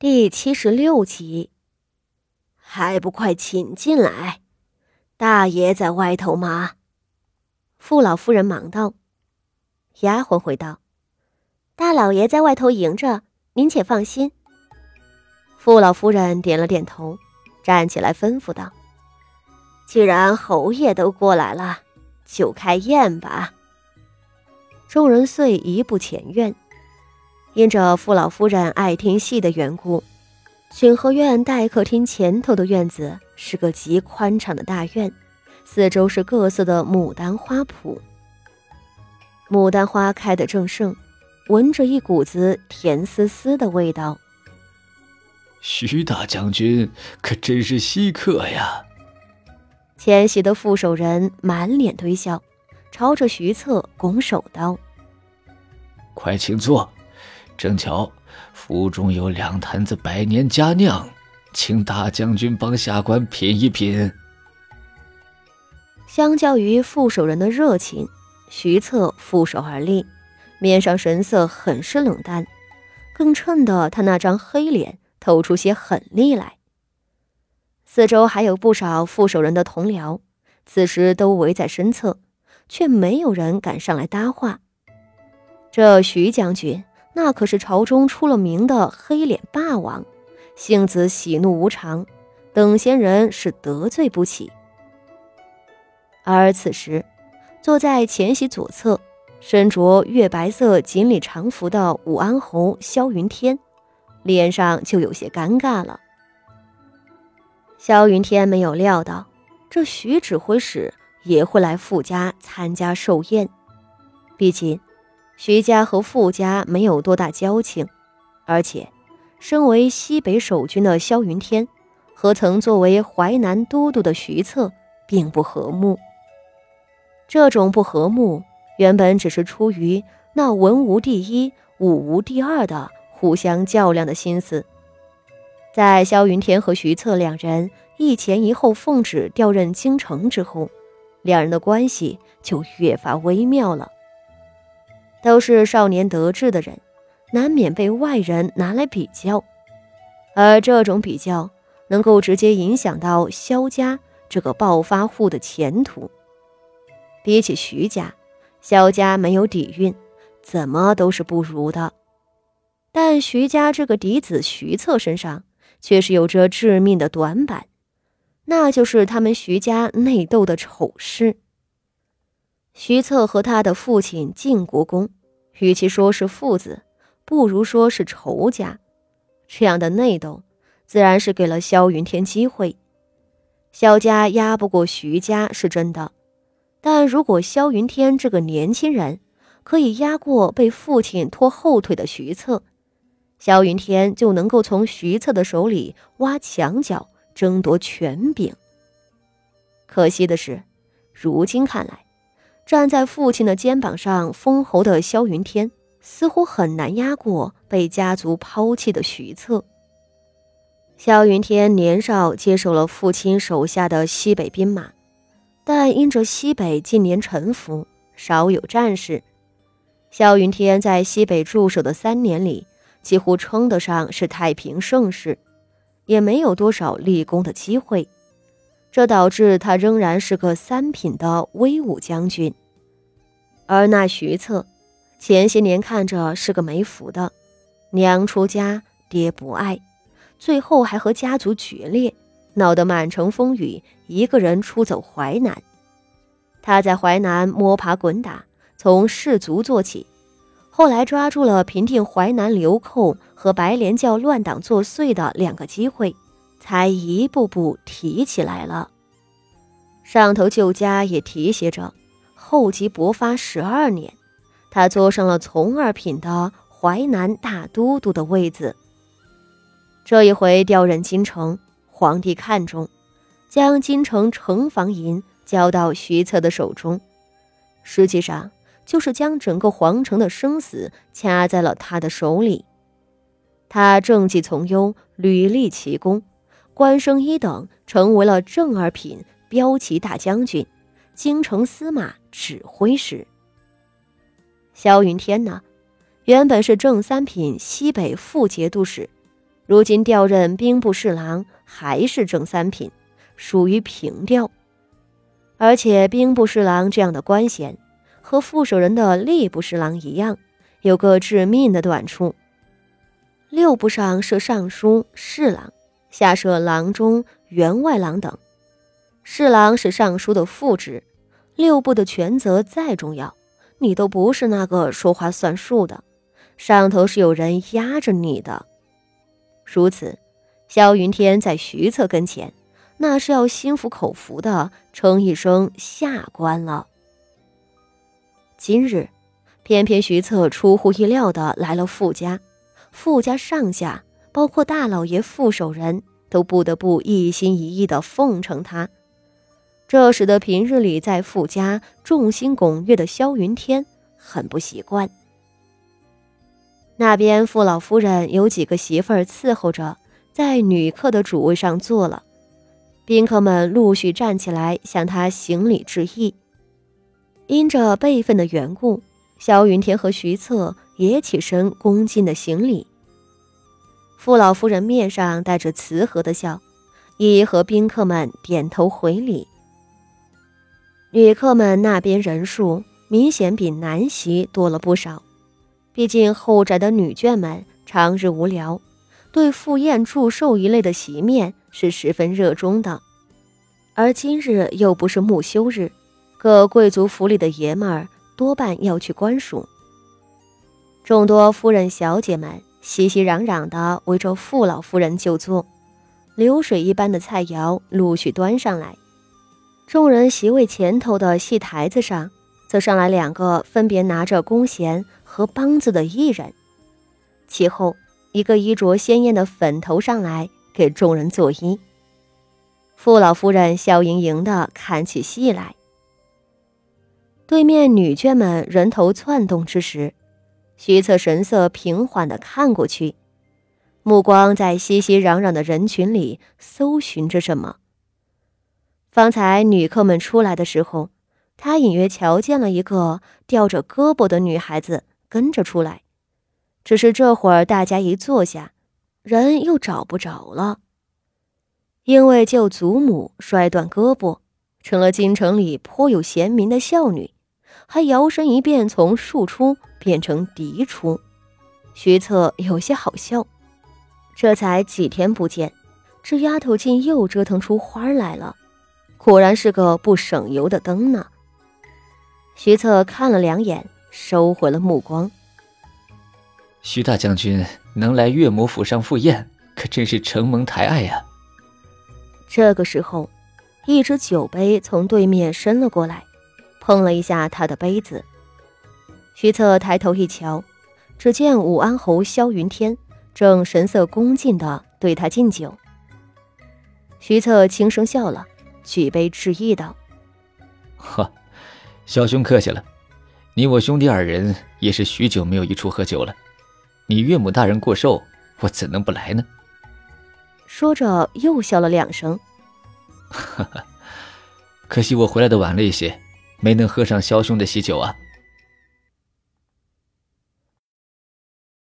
第七十六集，还不快请进来！大爷在外头吗？傅老夫人忙道。丫鬟回道：“大老爷在外头迎着，您且放心。”傅老夫人点了点头，站起来吩咐道：“既然侯爷都过来了，就开宴吧。”众人遂移步前院。因着傅老夫人爱听戏的缘故，景和院待客厅前头的院子是个极宽敞的大院，四周是各色的牡丹花圃。牡丹花开得正盛，闻着一股子甜丝丝的味道。徐大将军可真是稀客呀！前席的副手人满脸堆笑，朝着徐策拱手道：“快请坐。”正巧，府中有两坛子百年佳酿，请大将军帮下官品一品。相较于副手人的热情，徐策负手而立，面上神色很是冷淡，更衬得他那张黑脸透出些狠厉来。四周还有不少副手人的同僚，此时都围在身侧，却没有人敢上来搭话。这徐将军。那可是朝中出了名的黑脸霸王，性子喜怒无常，等闲人是得罪不起。而此时，坐在前席左侧，身着月白色锦鲤长服的武安侯萧云天，脸上就有些尴尬了。萧云天没有料到，这徐指挥使也会来傅家参加寿宴，毕竟。徐家和傅家没有多大交情，而且，身为西北守军的萧云天，和曾作为淮南都督的徐策并不和睦。这种不和睦，原本只是出于那文无第一、武无第二的互相较量的心思。在萧云天和徐策两人一前一后奉旨调任京城之后，两人的关系就越发微妙了。都是少年得志的人，难免被外人拿来比较，而这种比较能够直接影响到萧家这个暴发户的前途。比起徐家，萧家没有底蕴，怎么都是不如的。但徐家这个嫡子徐策身上却是有着致命的短板，那就是他们徐家内斗的丑事。徐策和他的父亲晋国公，与其说是父子，不如说是仇家。这样的内斗，自然是给了萧云天机会。萧家压不过徐家是真的，但如果萧云天这个年轻人可以压过被父亲拖后腿的徐策，萧云天就能够从徐策的手里挖墙角，争夺权柄。可惜的是，如今看来。站在父亲的肩膀上封侯的萧云天，似乎很难压过被家族抛弃的徐策。萧云天年少接受了父亲手下的西北兵马，但因着西北近年沉浮，少有战事。萧云天在西北驻守的三年里，几乎称得上是太平盛世，也没有多少立功的机会。这导致他仍然是个三品的威武将军，而那徐策，前些年看着是个没福的，娘出家，爹不爱，最后还和家族决裂，闹得满城风雨，一个人出走淮南。他在淮南摸爬滚打，从士卒做起，后来抓住了平定淮南流寇和白莲教乱党作祟的两个机会。才一步步提起来了。上头旧家也提携着，厚积薄发十二年，他坐上了从二品的淮南大都督的位子。这一回调任京城，皇帝看中，将京城城防银交到徐策的手中，实际上就是将整个皇城的生死掐在了他的手里。他政绩从优，屡立奇功。官升一等，成为了正二品骠骑大将军、京城司马指挥使。萧云天呢，原本是正三品西北副节度使，如今调任兵部侍郎，还是正三品，属于平调。而且兵部侍郎这样的官衔，和副手人的吏部侍郎一样，有个致命的短处：六部上设尚书、侍郎，下设郎中、员外郎等。侍郎是尚书的副职，六部的权责再重要，你都不是那个说话算数的，上头是有人压着你的。如此，萧云天在徐策跟前，那是要心服口服的称一声下官了。今日，偏偏徐策出乎意料的来了傅家，傅家上下，包括大老爷、傅守人都不得不一心一意的奉承他，这使得平日里在傅家众星拱月的萧云天很不习惯。那边傅老夫人有几个媳妇儿伺候着，在女客的主位上坐了。宾客们陆续站起来向他行礼致意。因着辈分的缘故，萧云天和徐策也起身恭敬的行礼。傅老夫人面上带着慈和的笑，一和宾客们点头回礼。女客们那边人数明显比男席多了不少。毕竟后宅的女眷们长日无聊，对赴宴祝寿一类的席面是十分热衷的。而今日又不是木休日，各贵族府里的爷们儿多半要去官署。众多夫人小姐们熙熙攘攘地围着傅老夫人就坐，流水一般的菜肴陆续端上来。众人席位前头的戏台子上，则上来两个分别拿着弓弦。和梆子的艺人，其后一个衣着鲜艳的粉头上来给众人作揖。傅老夫人笑盈盈的看起戏来。对面女眷们人头窜动之时，徐策神色平缓的看过去，目光在熙熙攘攘的人群里搜寻着什么。方才女客们出来的时候，他隐约瞧见了一个吊着胳膊的女孩子。跟着出来，只是这会儿大家一坐下，人又找不着了。因为救祖母摔断胳膊，成了京城里颇有贤名的孝女，还摇身一变从庶出变成嫡出。徐策有些好笑，这才几天不见，这丫头竟又折腾出花来了，果然是个不省油的灯呢。徐策看了两眼。收回了目光。徐大将军能来岳母府上赴宴，可真是承蒙抬爱呀。这个时候，一只酒杯从对面伸了过来，碰了一下他的杯子。徐策抬头一瞧，只见武安侯萧云天正神色恭敬地对他敬酒。徐策轻声笑了，举杯致意道：“呵，肖兄客气了。”你我兄弟二人也是许久没有一处喝酒了，你岳母大人过寿，我怎能不来呢？说着又笑了两声。哈哈，可惜我回来的晚了一些，没能喝上萧兄的喜酒啊。